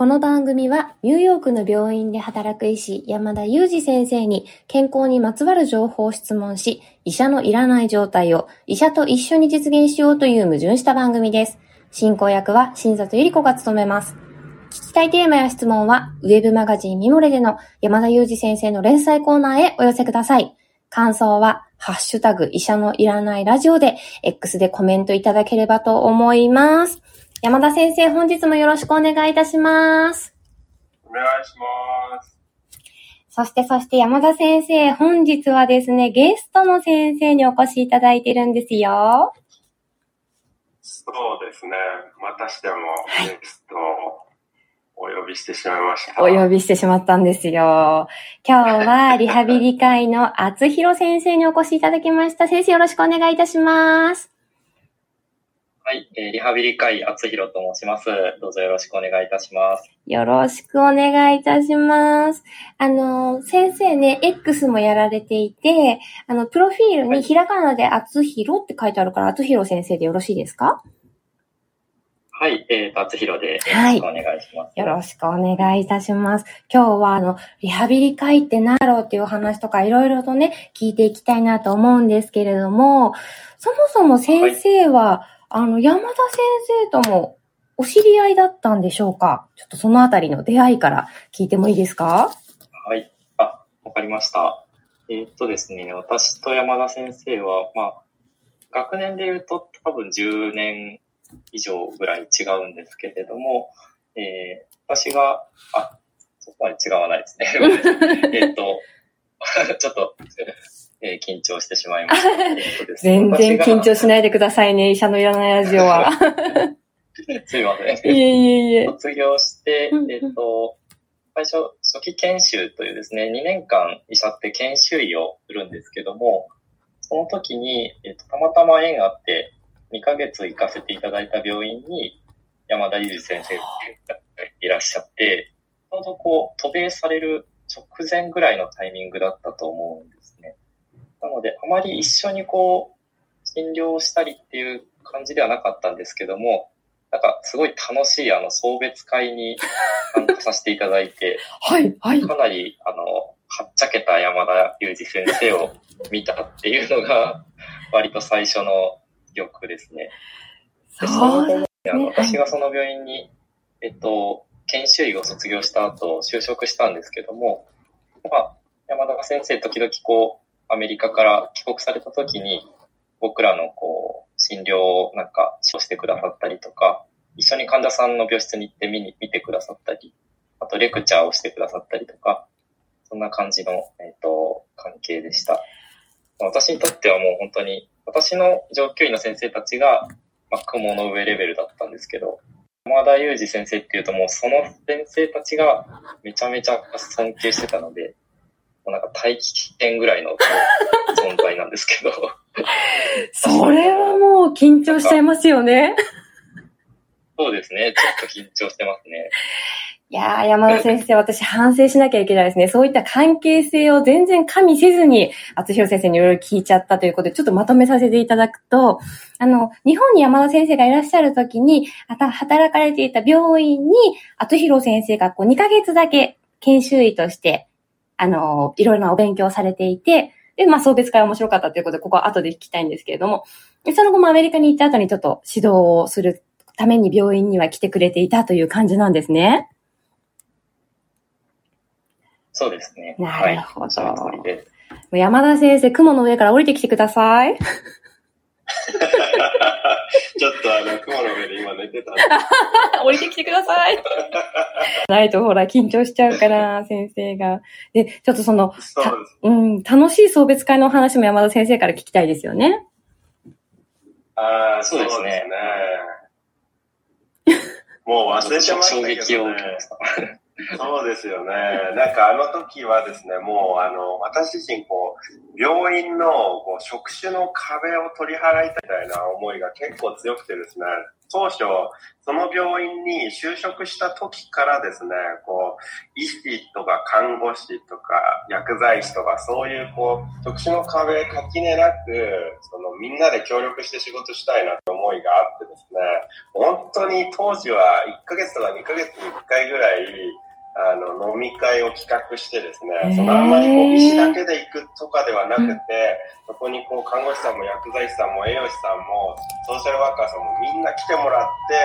この番組はニューヨークの病院で働く医師山田裕二先生に健康にまつわる情報を質問し、医者のいらない状態を医者と一緒に実現しようという矛盾した番組です。進行役は新里ゆり子が務めます。聞きたいテーマや質問は、ウェブマガジンミモレでの山田裕二先生の連載コーナーへお寄せください。感想は、ハッシュタグ医者のいらないラジオで、X でコメントいただければと思います。山田先生、本日もよろしくお願いいたします。お願いします。そして、そして山田先生、本日はですね、ゲストの先生にお越しいただいてるんですよ。そうですね。またしてもゲストをお呼びしてしまいました。お呼びしてしまったんですよ。今日はリハビリ会の厚弘先生にお越しいただきました。先生よろしくお願いいたします。はい、えー、リハビリ会厚弘と申します。どうぞよろしくお願いいたします。よろしくお願いいたします。あの、先生ね、X もやられていて、あの、プロフィールにひらがなで厚弘って書いてあるから、厚弘先生でよろしいですか？はい、えー、厚弘でよろしくお願いします、はい。よろしくお願いいたします。今日は、あの、リハビリ会って何だろうっていう話とかいろいろとね、聞いていきたいなと思うんですけれども、そもそも先生は、はいあの、山田先生ともお知り合いだったんでしょうか？ちょっとそのあたりの出会いから聞いてもいいですか？はい。あ、わかりました。えー、っとですね、私と山田先生は、まあ、学年で言うと多分10年以上ぐらい違うんですけれども、えー、私が、あ、そこまで違わないですね。えっと、ちょっと、えー、緊張してしまいました。全然緊張しないでくださいね、医者のいらないラジオは。すいません。いえいえいえ。卒業して、えっ、と、最初、初期研修というですね、2年間医者って研修医をするんですけども、その時に、えっ、と、たまたま縁があって、2ヶ月行かせていただいた病院に、山田裕二先生がいらっしゃって、ちょうどこう、渡米される直前ぐらいのタイミングだったと思うんですね。なので、あまり一緒にこう、診療したりっていう感じではなかったんですけども、なんかすごい楽しいあの送別会に参加させていただいて、はい、はい。かなりあの、はっちゃけた山田裕二先生を見たっていうのが、割と最初の記憶ですね。でその後、ね、あの私がその病院に、えっと、研修医を卒業した後、就職したんですけども、まあ、山田先生、時々こう、アメリカから帰国された時に、僕らのこう、診療をなんか、してくださったりとか、一緒に患者さんの病室に行って見に、見てくださったり、あとレクチャーをしてくださったりとか、そんな感じの、えっ、ー、と、関係でした。私にとってはもう本当に、私の上級医の先生たちが、まあ、雲の上レベルだったんですけど、山田裕二先生っていうともうその先生たちがめちゃめちゃ尊敬してたので、うなんか大気危険ぐらいの存在なんですけど。それはもう緊張しちゃいますよね。そうですね。ちょっと緊張してますね。いやー、山田先生、私反省しなきゃいけないですね。そういった関係性を全然加味せずに、厚弘先生にいろいろ聞いちゃったということで、ちょっとまとめさせていただくと、あの、日本に山田先生がいらっしゃるときに、働かれていた病院に、厚弘先生がこう2ヶ月だけ研修医としてあの、いろいろなお勉強されていて、で、まあ、送別会面白かったということで、ここは後で聞きたいんですけれども、その後もアメリカに行った後にちょっと指導をするために病院には来てくれていたという感じなんですね。そうですね。なるほど。はい、山田先生、雲の上から降りてきてください。ちょっとあの、雲の上で今寝てた 降りてきてください。ないとほら、緊張しちゃうから、先生が。で、ちょっとその、うん、楽しい送別会の話も山田先生から聞きたいですよね。ああ、そうですね。もう忘れてましたけど、ね、衝撃を受けました。そうですよね。なんかあの時はですね、もうあの、私自身こう、病院のこう職種の壁を取り払いたいみたいな思いが結構強くてですね、当初、その病院に就職した時からですね、こう、医師とか看護師とか薬剤師とかそういうこう、特殊の壁垣根なく、そのみんなで協力して仕事したいなって思いがあってですね、本当に当時は1ヶ月とか2ヶ月に1回ぐらい、あの、飲み会を企画してですね、そのあんまりこう、医師だけで行くとかではなくて、そこにこう、看護師さん。も薬剤師さんも栄養士さんも、ソーシャルワーカーさんもみんな来てもらって、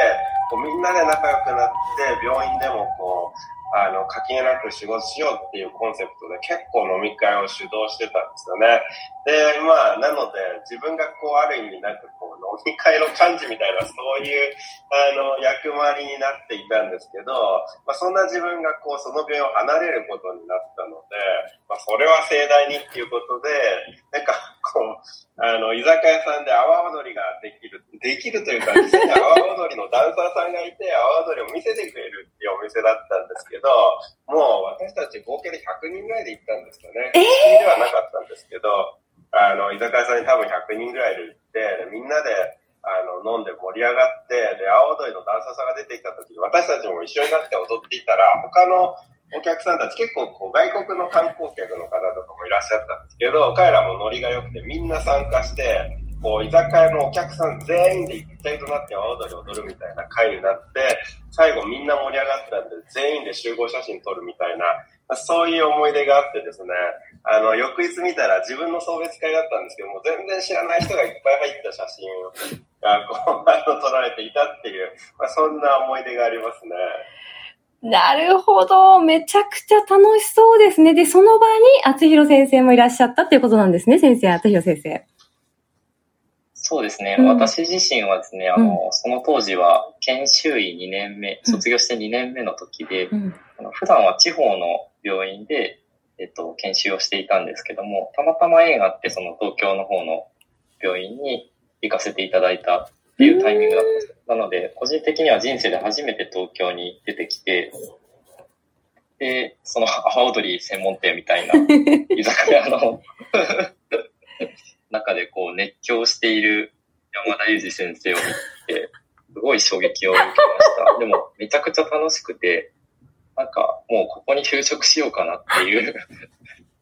こうみんなで仲良くなって、病院でもこう、あの、垣根なく仕事しようっていうコンセプトで結構飲み会を主導してたんですよね。で、まあ、なので、自分がこう、ある意味なんかこう、飲み会の幹事みたいな、そういう、あの、役割になっていたんですけど、まあ、そんな自分がこう、その病を離れることになったので、まあ、それは盛大にっていうことで、なんか、こう、あの、居酒屋さんで阿波踊りができる、できるというか、実際に阿波踊りのダンサーさんがいて、阿波踊りを見せてくれるっていうお店だったんですけど、もう私たち合計で100人ぐらいで行ったんですよね。えー、ではなかったんですけど、あの、居酒屋さんに多分100人ぐらいで行って、みんなで、あの、飲んで盛り上がって、で、阿波踊りのダンサーさんが出てきた時、私たちも一緒になって踊っていたら、他のお客さんたち結構こう外国の観光客の方とかもいらっしゃったんですけど、彼らもノリが良くてみんな参加して、こう居酒屋のお客さん全員で一体となって阿波踊り踊るみたいな会になって、最後みんな盛り上がったんで全員で集合写真撮るみたいな、そういう思い出があってですね、あの、翌日見たら自分の送別会だったんですけども、全然知らない人がいっぱい入った写真がこう、あの、撮られていたっていう、まあ、そんな思い出がありますね。なるほど。めちゃくちゃ楽しそうですね。で、その場に厚弘先生もいらっしゃったっていうことなんですね、先生、厚弘先生。そうですね。うん、私自身はですね、あの、うん、その当時は研修医2年目、卒業して2年目の時で、うん、あの普段は地方の病院で、えっと、研修をしていたんですけども、たまたま縁があって、その東京の方の病院に行かせていただいたっていうタイミングだったんです。なので、個人的には人生で初めて東京に出てきて、で、その阿波踊り専門店みたいな 居酒屋の 中でこう熱狂している山田裕二先生を見て、すごい衝撃を受けました。でも、めちゃくちゃ楽しくて、なんかもうここに就職しようかなっていう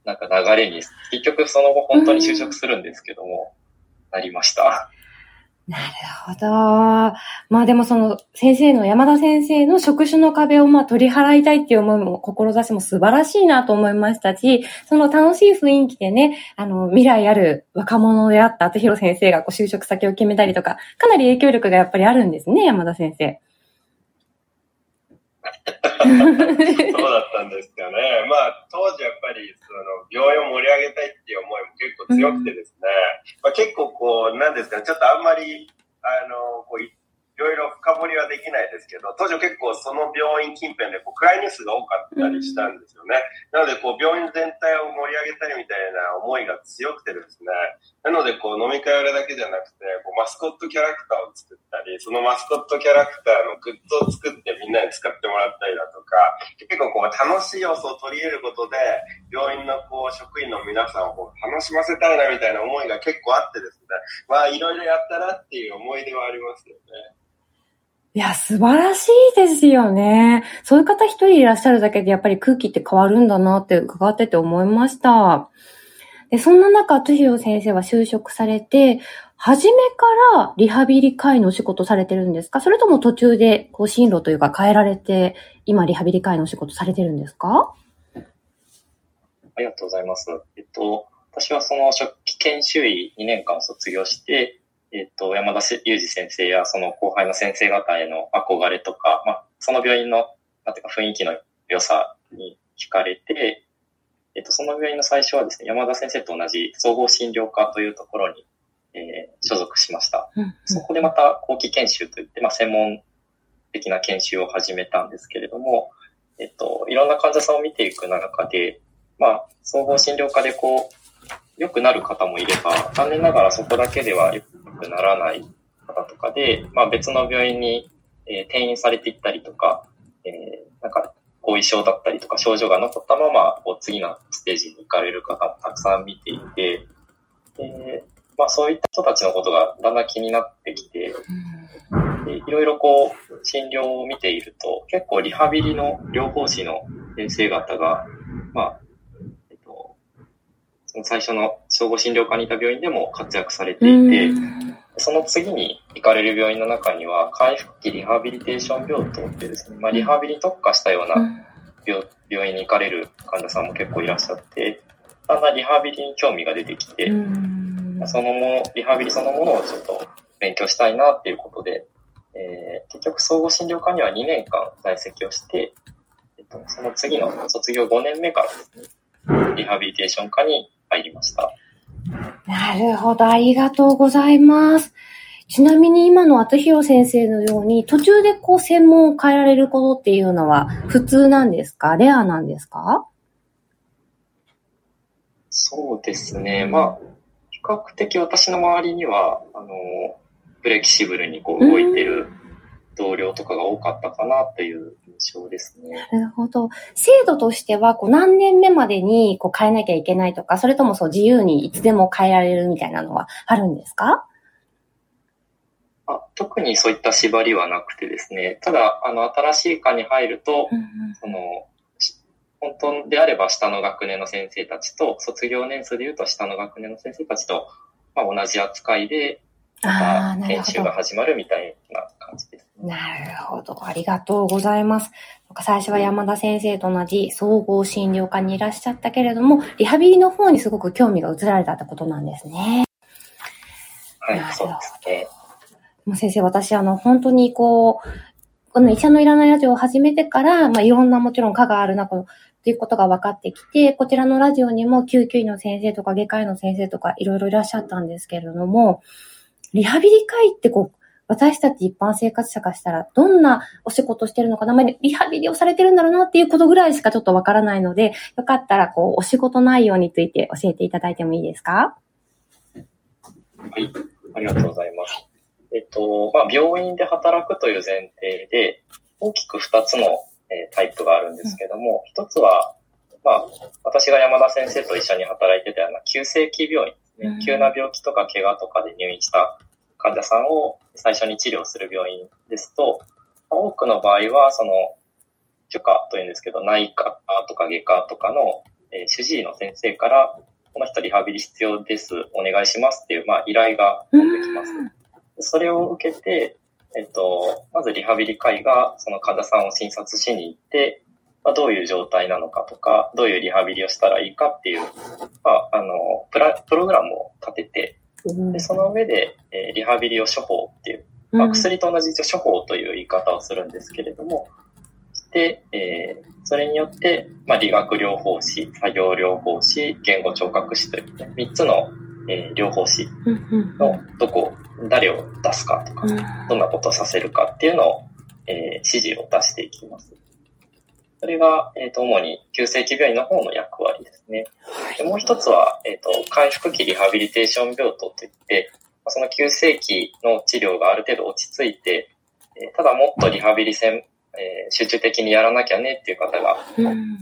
なんか流れに、結局その後本当に就職するんですけども、なりました。なるほど。まあでもその先生の山田先生の職種の壁をまあ取り払いたいっていう思いも、志も素晴らしいなと思いましたし、その楽しい雰囲気でね、あの、未来ある若者であった厚弘先生がこう就職先を決めたりとか、かなり影響力がやっぱりあるんですね、山田先生。そうだったんですよね。まあ、当時やっぱり、その、病院を盛り上げたいっていう思いも結構強くてですね、まあ、結構こう、なんですかね、ちょっとあんまり、あの、こう、いろいろ深掘りはできないですけど、当時結構その病院近辺でこう暗いニュースが多かったりしたんですよね。なのでこう病院全体を盛り上げたいみたいな思いが強くてですね。なのでこう飲み会あれだけじゃなくて、こうマスコットキャラクターを作ったり、そのマスコットキャラクターのグッズを作ってみんなに使ってもらったりだとか、結構こう楽しい要素を取り入れることで、病院のこう職員の皆さんをこう楽しませたいなみたいな思いが結構あってですね。まあいろいろやったなっていう思い出はありますよね。いや、素晴らしいですよね。そういう方一人いらっしゃるだけでやっぱり空気って変わるんだなって伺ってて思いました。で、そんな中、トヒロ先生は就職されて、初めからリハビリ会のお仕事されてるんですか？それとも途中でこう進路というか変えられて、今リハビリ会のお仕事されてるんですか？ありがとうございます。えっと、私はその初期研修医2年間卒業して、えっ、と、山田裕二先生やその後輩の先生方への憧れとか、まあ、その病院の、なんていうか雰囲気の良さに惹かれて、えっ、と、その病院の最初はですね、山田先生と同じ総合診療科というところに、えー、所属しました。うんうん、そこでまた後期研修といって、まあ、専門的な研修を始めたんですけれども、えっと、いろんな患者さんを見ていく中で、まあ、総合診療科でこう、良くなる方もいれば、残念ながらそこだけでは良くならない方とかで、まあ、別の病院に、えー、転院されていったりとか、えー、なんか後遺症だったりとか症状が残ったままこう次のステージに行かれる方もたくさん見ていて、でまあ、そういった人たちのことがだんだん気になってきて、でいろいろこう、診療を見ていると、結構リハビリの療法士の先生方が、まあ、えっと、その最初の総合診療科にいた病院でも活躍されていて、その次に行かれる病院の中には、回復期リハビリテーション病棟ってですね、まあ、リハビリ特化したような病病院に行かれる患者さんも結構いらっしゃって、だんだんリハビリに興味が出てきて、そのもの、リハビリそのものをちょっと勉強したいなっていうことで、えー、結局総合診療科には2年間在籍をして、えっと、その次の卒業5年目からですね、リハビリテーション科に入りました。なるほど、ありがとうございます。ちなみに今の厚弘先生のように、途中でこう専門を変えられることっていうのは普通なんですか？レアなんですか？そうですね。まあ、比較的私の周りには、あの、フレキシブルにこう動いてる同僚とかが多かったかなっていう印象ですね。なるほど。制度としては、こう何年目までにこう変えなきゃいけないとか、それともそう自由にいつでも変えられるみたいなのはあるんですか？あ特にそういった縛りはなくてですね、ただ、あの、新しい科に入ると、うんうん、その、本当であれば下の学年の先生たちと、卒業年数で言うと下の学年の先生たちと、まあ、同じ扱いで、また研修が始まるみたいなるほど。ありがとうございます。最初は山田先生と同じ総合診療科にいらっしゃったけれども、リハビリの方にすごく興味が移られたってことなんですね。はい、そうですね。もう先生、私、あの、本当にこう、この医者のいらないラジオを始めてから、まあ、いろんなもちろん科があるな、この、ということが分かってきて、こちらのラジオにも救急医の先生とか外科医の先生とかいろいろいらっしゃったんですけれども、リハビリ科医ってこう、私たち一般生活者からしたら、どんなお仕事してるのかな、まあ、リハビリをされてるんだろうなっていうことぐらいしかちょっとわからないので、よかったら、こう、お仕事内容について教えていただいてもいいですか？はい、ありがとうございます。えっと、まあ、病院で働くという前提で、大きく2つの、えー、タイプがあるんですけども、1つは、まあ、私が山田先生と一緒に働いてたような急性期病院ね、急な病気とか怪我とかで入院した患者さんを最初に治療する病院ですと、多くの場合は、その、許可というんですけど、内科とか外科とかの、えー、主治医の先生から、この人リハビリ必要です、お願いしますっていう、まあ、依頼ができます。それを受けて、えっと、まずリハビリ会がその患者さんを診察しに行って、まあ、どういう状態なのかとか、どういうリハビリをしたらいいかっていう、まあ、あの、プラ、プログラムを立てて、でその上で、えー、リハビリを処方っていう、まあ、薬と同じ処方という言い方をするんですけれども、で、えー、それによって、まあ、理学療法士、作業療法士、言語聴覚士という、ね、3つの、えー、療法士のどこ誰を出すかとか、どんなことをさせるかっていうのを、えー、指示を出していきます。それが、えっ、ー、と、主に急性期病院の方の役割ですね。でもう一つは、えっ、ー、と、回復期リハビリテーション病棟といって、その急性期の治療がある程度落ち着いて、えただもっとリハビリ専、え集中的にやらなきゃねっていう方が、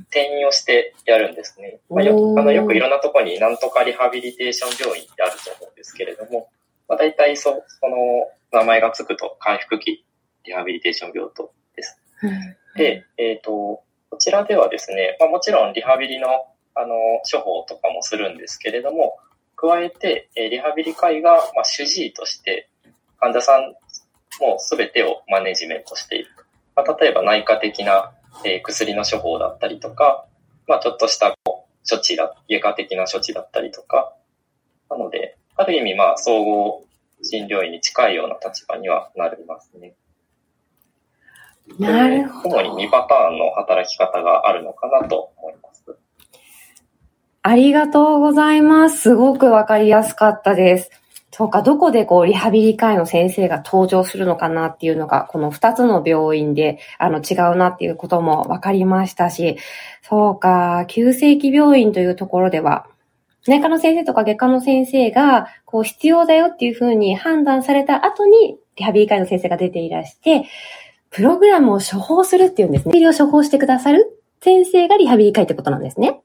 転院をしてやるんですね。まあ、よあのよくいろんなところになんとかリハビリテーション病院ってあると思うんですけれども、まあ、大体そその名前がつくと回復期リハビリテーション病棟です。で、えっ、ー、と、こちらではですね、まあ、もちろんリハビリのあの処方とかもするんですけれども、加えて、えリハビリ会が、まあ、主治医として患者さんも全てをマネジメントしている。まあ、例えば内科的な、え、薬の処方だったりとか、まあ、ちょっとしたこう処置だ、外科的な処置だったりとか、なので、ある意味、まあ、総合診療医に近いような立場にはなりますね。なるほど。主に2パターンの働き方があるのかなと思います。ありがとうございます。すごくわかりやすかったです。そうか、どこでこう、リハビリ科医の先生が登場するのかなっていうのが、この2つの病院で、あの、違うなっていうこともわかりましたし、そうか、急性期病院というところでは、内科の先生とか外科の先生が、こう必要だよっていうふうに判断された後に、リハビリ科医の先生が出ていらして、プログラムを処方するっていうんですね。を処方してくださる先生がリハビリ科医ってことなんですね。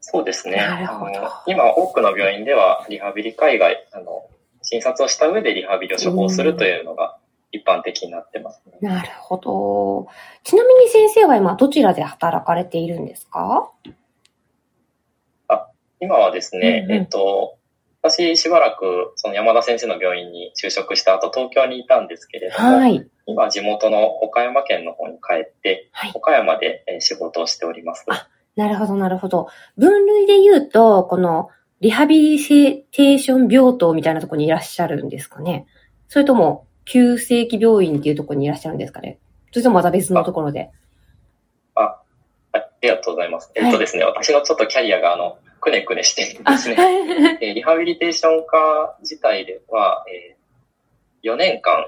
そうですね。なるほど。今、多くの病院では、リハビリ科医が、あの、診察をした上でリハビリを処方するというのが一般的になってますね。なるほど。ちなみに先生は今どちらで働かれているんですか？あ、今はですね、うんうんえっと、私しばらくその山田先生の病院に就職した後東京にいたんですけれども、はい。今地元の岡山県の方に帰って、はい岡山でえー仕事をしております。あなるほど、なるほど。分類で言うと、このリハビリテーション病棟みたいなところにいらっしゃるんですかねそれとも、急性期病院っていうところにいらっしゃるんですかねそれともまた別のところで。あ、はいありがとうございます。はいえっとですね、私のちょっとキャリアがあの、くねくねしているんあ、ですね。リハビリテーション科自体では、え4年間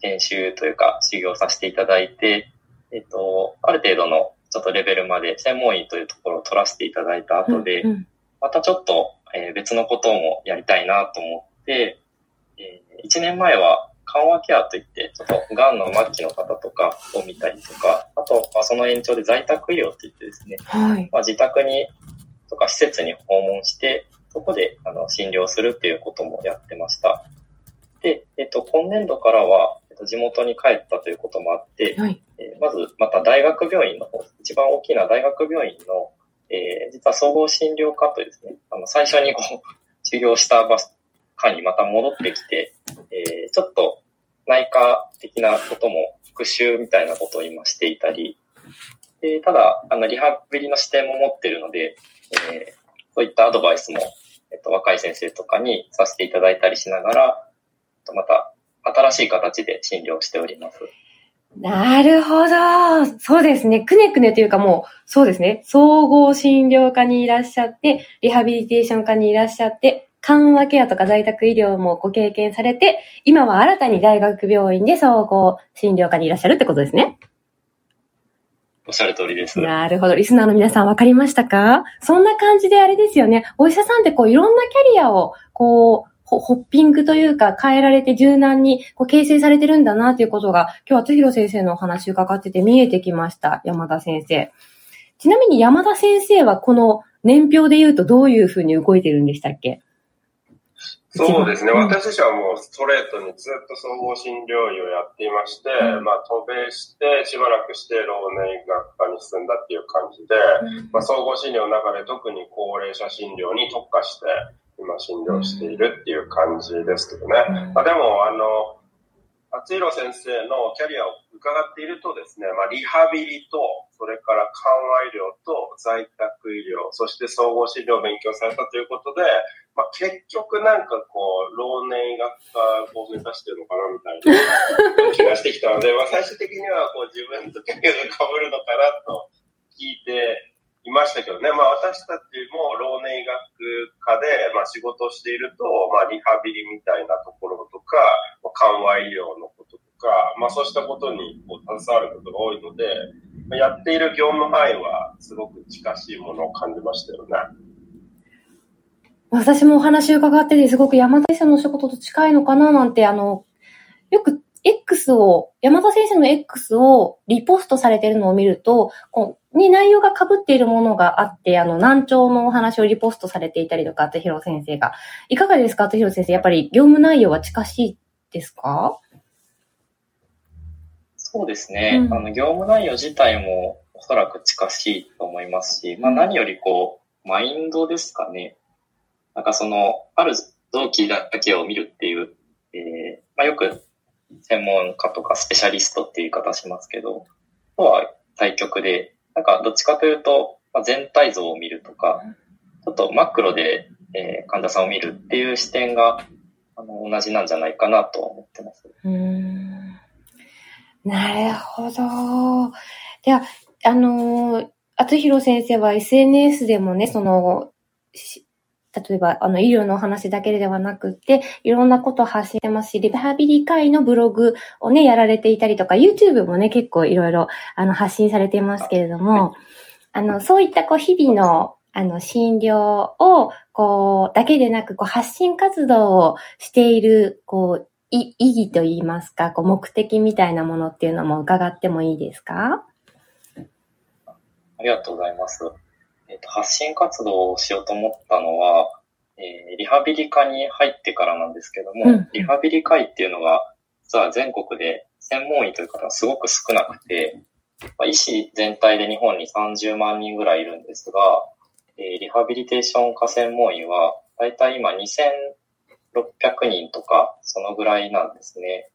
研修というか修行させていただいて、えっと、ある程度のちょっとレベルまで専門医というところを取らせていただいた後で、またちょっと、えー別のこともやりたいなと思って、え1年前は緩和ケアといって、ちょっと癌の末期の方とかを見たりとか、あと、まあ、その延長で在宅医療といってですね、はい。まあ、自宅にとか施設に訪問して、そこであの診療するっていうこともやってました。で、えっと、今年度からは、えっと、地元に帰ったということもあって、はい。えーまず、また大学病院の方、一番大きな大学病院の、えー実は総合診療科というですね、あの、最初にこう、修行した場科にまた戻ってきて、えーちょっと内科的なことも復習みたいなことを今していたり、でただ、あの、リハビリの視点も持ってるので、えーそういったアドバイスも、えっと、若い先生とかにさせていただいたりしながら、また新しい形で診療しております。なるほど。そうですね。くねくねというかもう、そうですね。総合診療科にいらっしゃって、リハビリテーション科にいらっしゃって、緩和ケアとか在宅医療もご経験されて、今は新たに大学病院で総合診療科にいらっしゃるってことですね。おっしゃる通りです。なるほど。リスナーの皆さん分かりましたか？そんな感じであれですよね。お医者さんってこういろんなキャリアをこう、ホッピングというか変えられて柔軟にこう形成されてるんだなということが今日はつひろ先生のお話伺ってて見えてきました。山田先生。ちなみに山田先生はこの年表で言うとどういうふうに動いてるんでしたっけ？そうですね。うん私自身はもうストレートにずっと総合診療医をやっていまして、うんまあ渡米してしばらくして老年医学科に進んだっていう感じで、まあ、総合診療の中で特に高齢者診療に特化して今診療しているっていう感じですけどね。まあ、でも、あの、厚弘先生のキャリアを伺っているとですね、まあ、リハビリと、それから緩和医療と在宅医療、そして総合診療を勉強されたということで、まあ、結局なんかこう、老年医学科を目指してるのかなみたいな気がしてきたので、まあ、最終的にはこう自分とキャリアが被るのかなと聞いていましたけどね、まあ、私たちも老年医学科で、まあ、仕事をしていると、まあ、リハビリみたいなところとか、まあ緩和医療のこととか、まあ、そうしたことにこう携わることが多いので、まあやっている業務範囲はすごく近しいものを感じましたよね。私もお話伺ってて、すごく山田先生のお仕事と近いのかななんて、あの、よく X を、山田先生の X をリポストされてるのを見ると、こう、に内容が被っているものがあって、あの、難聴のお話をリポストされていたりとか、厚弘先生が。いかがですか厚弘先生。やっぱり業務内容は近しいですか？そうですね。うんあの、業務内容自体もおそらく近しいと思いますし、まあ何よりこう、マインドですかね。なんかその、ある臓器だけを見るっていう、えーまあよく専門家とかスペシャリストっていう言い方しますけど、とは対極で、なんかどっちかというと、まあ、全体像を見るとか、ちょっとマクロで、えー患者さんを見るっていう視点が、あの、同じなんじゃないかなと思ってます。うん。なるほど。では、あのー、厚弘先生は SNS でもね、その、例えば、あの、医療のお話だけではなくって、いろんなことを発信してますし、リハビリ会のブログをね、やられていたりとか、YouTube もね、結構いろいろ、あの、発信されていますけれども、あの、そういった、こう、日々の、あの、診療を、こう、だけでなく、こう、発信活動をしている、こう、い意義といいますか、こう、目的みたいなものっていうのも伺ってもいいですか？ありがとうございます。えっ、と、発信活動をしようと思ったのは、えー、リハビリ科に入ってからなんですけども、うんリハビリ科医っていうのが、実は全国で専門医という方がすごく少なくて、まあ、医師全体で日本に30万人ぐらいいるんですが、えーリハビリテーション科専門医は、だいたい今2600人とか、そのぐらいなんですね。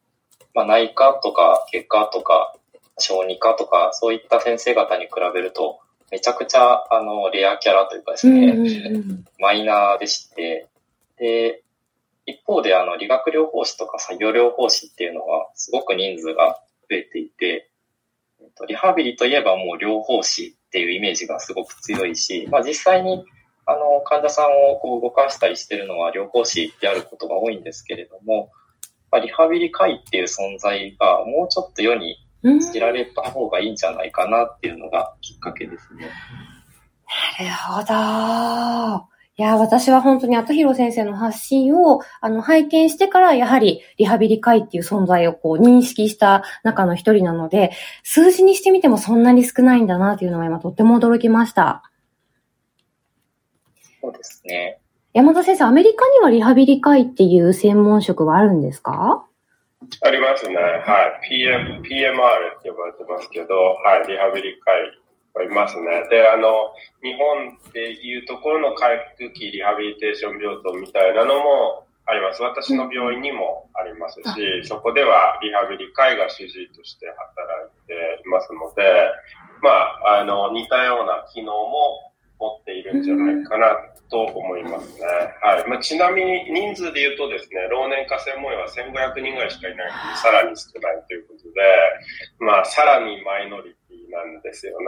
まあ、内科とか外科とか小児科とか、そういった先生方に比べると、めちゃくちゃ、あの、レアキャラというかですね、うんうんうんマイナーでして、で、一方であの理学療法士とか作業療法士っていうのはすごく人数が増えていて、えっとリハビリといえばもう療法士っていうイメージがすごく強いし、まあ実際にあの患者さんをこう動かしたりしてるのは療法士であることが多いんですけれども、まあ、リハビリ会っていう存在がもうちょっと世にうん知られた方がいいんじゃないかなっていうのがきっかけですね。なるほど。いや、私は本当に後広先生の発信を、あの、拝見してから、やはり、リハビリ会っていう存在をこう、認識した中の一人なので、数字にしてみてもそんなに少ないんだなっていうのは今とっても驚きました。そうですね。山田先生、アメリカにはリハビリ会っていう専門職はあるんですか？ありますね。はい。PM、PMR って呼ばれてますけど、はい。リハビリ会はいますね。で、あの、日本でいうところの回復期リハビリテーション病棟みたいなのもあります。私の病院にもありますし、そこではリハビリ会が主治医として働いていますので、まあ、あの、似たような機能も持っているんじゃないかなと思いますね。はい。まあ、ちなみに人数で言うとですね、老年科専門医は1500人ぐらいしかいないので、さらに少ないということで、まあ、さらにマイノリティなんですよね。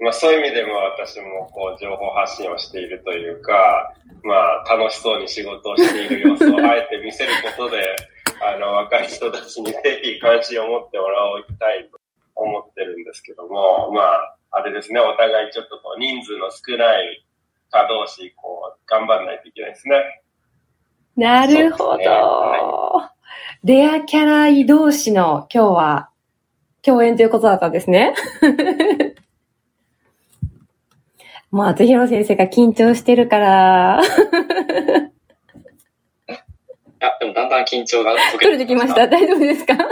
まあ、そういう意味でも私もこう情報発信をしているというか、まあ、楽しそうに仕事をしている様子をあえて見せることで、あの、若い人たちにぜひ関心を持ってもらいたいと思ってるんですけども、まあ、あれですね、お互いちょっとこう人数の少ない科同士、こう、頑張らないといけないですね。なるほど。ねはレアキャラ異同士の今日は共演ということだったんですね。もう、厚弘先生が緊張してるから、あ、でもだんだん緊張が解取れてきました。大丈夫ですか？ちょっ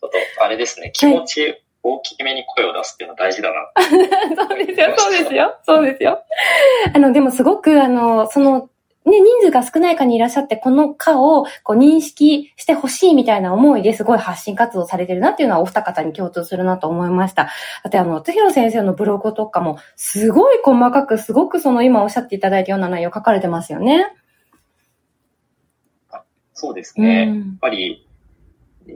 と、あれですね、気持ち大きめに声を出すっていうのは大事だな。そうですよ、そうですよ、そうですよ。あの、でもすごく、あの、その、ね、人数が少ない科にいらっしゃって、この科をこう認識してほしいみたいな思いですごい発信活動されてるなっていうのはお二方に共通するなと思いました。だってあの、つひろ先生のブログとかも、すごい細かく、すごくその今おっしゃっていただいたような内容書かれてますよね。そうですね。やっうんぱり、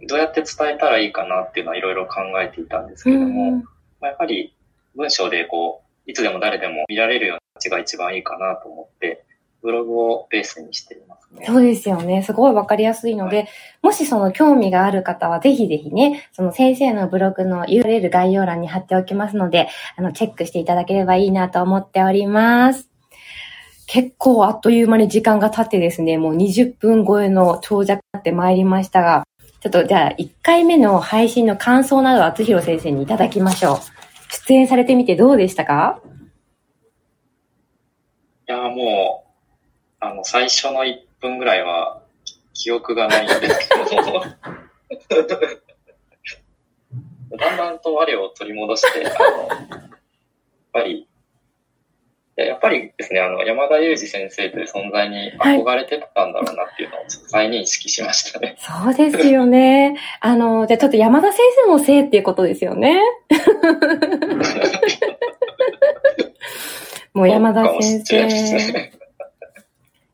どうやって伝えたらいいかなっていうのはいろいろ考えていたんですけれども、うんまあやっぱり文章でこう、いつでも誰でも見られるような形が一番いいかなと思って、ブログをベースにしていますね。そうですよね。すごいわかりやすいので、もしその興味がある方はぜひぜひね、その先生のブログの URL 概要欄に貼っておきますので、あの、チェックしていただければいいなと思っております。結構あっという間に時間が経ってですね、もう20分超えの長尺になってまいりましたが、ちょっとじゃあ1回目の配信の感想などは厚弘先生にいただきましょう。出演されてみてどうでしたか？いや、もう、あの、最初の1分ぐらいは、記憶がないんですけど、だんだんと我を取り戻して、あの、やっぱり、ややっぱりですね、あの、山田裕二先生という存在に憧れてたんだろうなっていうのを再認識しましたね。そうですよね。あの、じゃあちょっと山田先生のせいっていうことですよね。もう山田先生。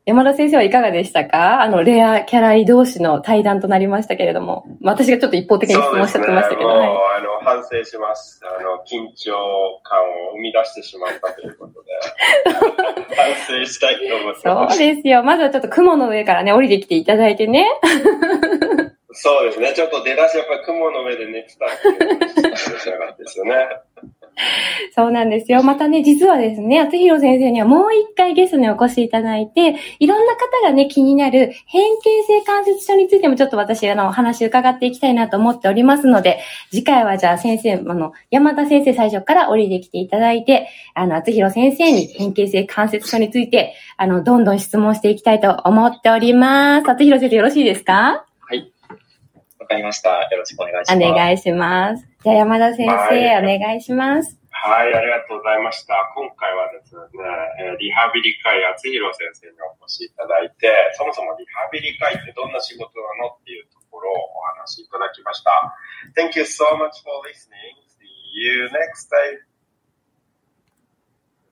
ね山田先生はいかがでしたか？あの、レアキャラ異同士の対談となりましたけれども。私がちょっと一方的に質問しちゃってましたけど。もう、はいあの、反省します。あの、緊張感を生み出してしまったということで、反省したいと思ってそうます。ですよ。まずはちょっと雲の上からね、降りてきていただいてね。そうですね。ちょっと出だしやっぱり雲の上で寝てたっていうのが仕上がってですよね。そうなんですよ。またね、実はですね、厚弘先生にはもう一回ゲストにお越しいただいて、いろんな方がね、気になる変形性関節症についてもちょっと私、あの、お話伺っていきたいなと思っておりますので、次回はじゃあ先生、あの、山田先生最初から降りてきていただいて、あの、厚弘先生に変形性関節症について、あの、どんどん質問していきたいと思っております。厚弘先生よろしいですか？わかりました。よろしくお願いします。お願いします。じゃあ山田先生、はい、お願いします。はい、ありがとうございました。今回はですね、リハビリ会厚弘先生にお越しいただいて、そもそもリハビリ会ってどんな仕事なのっていうところをお話しいただきました。Thank you so much for listening. See you next time.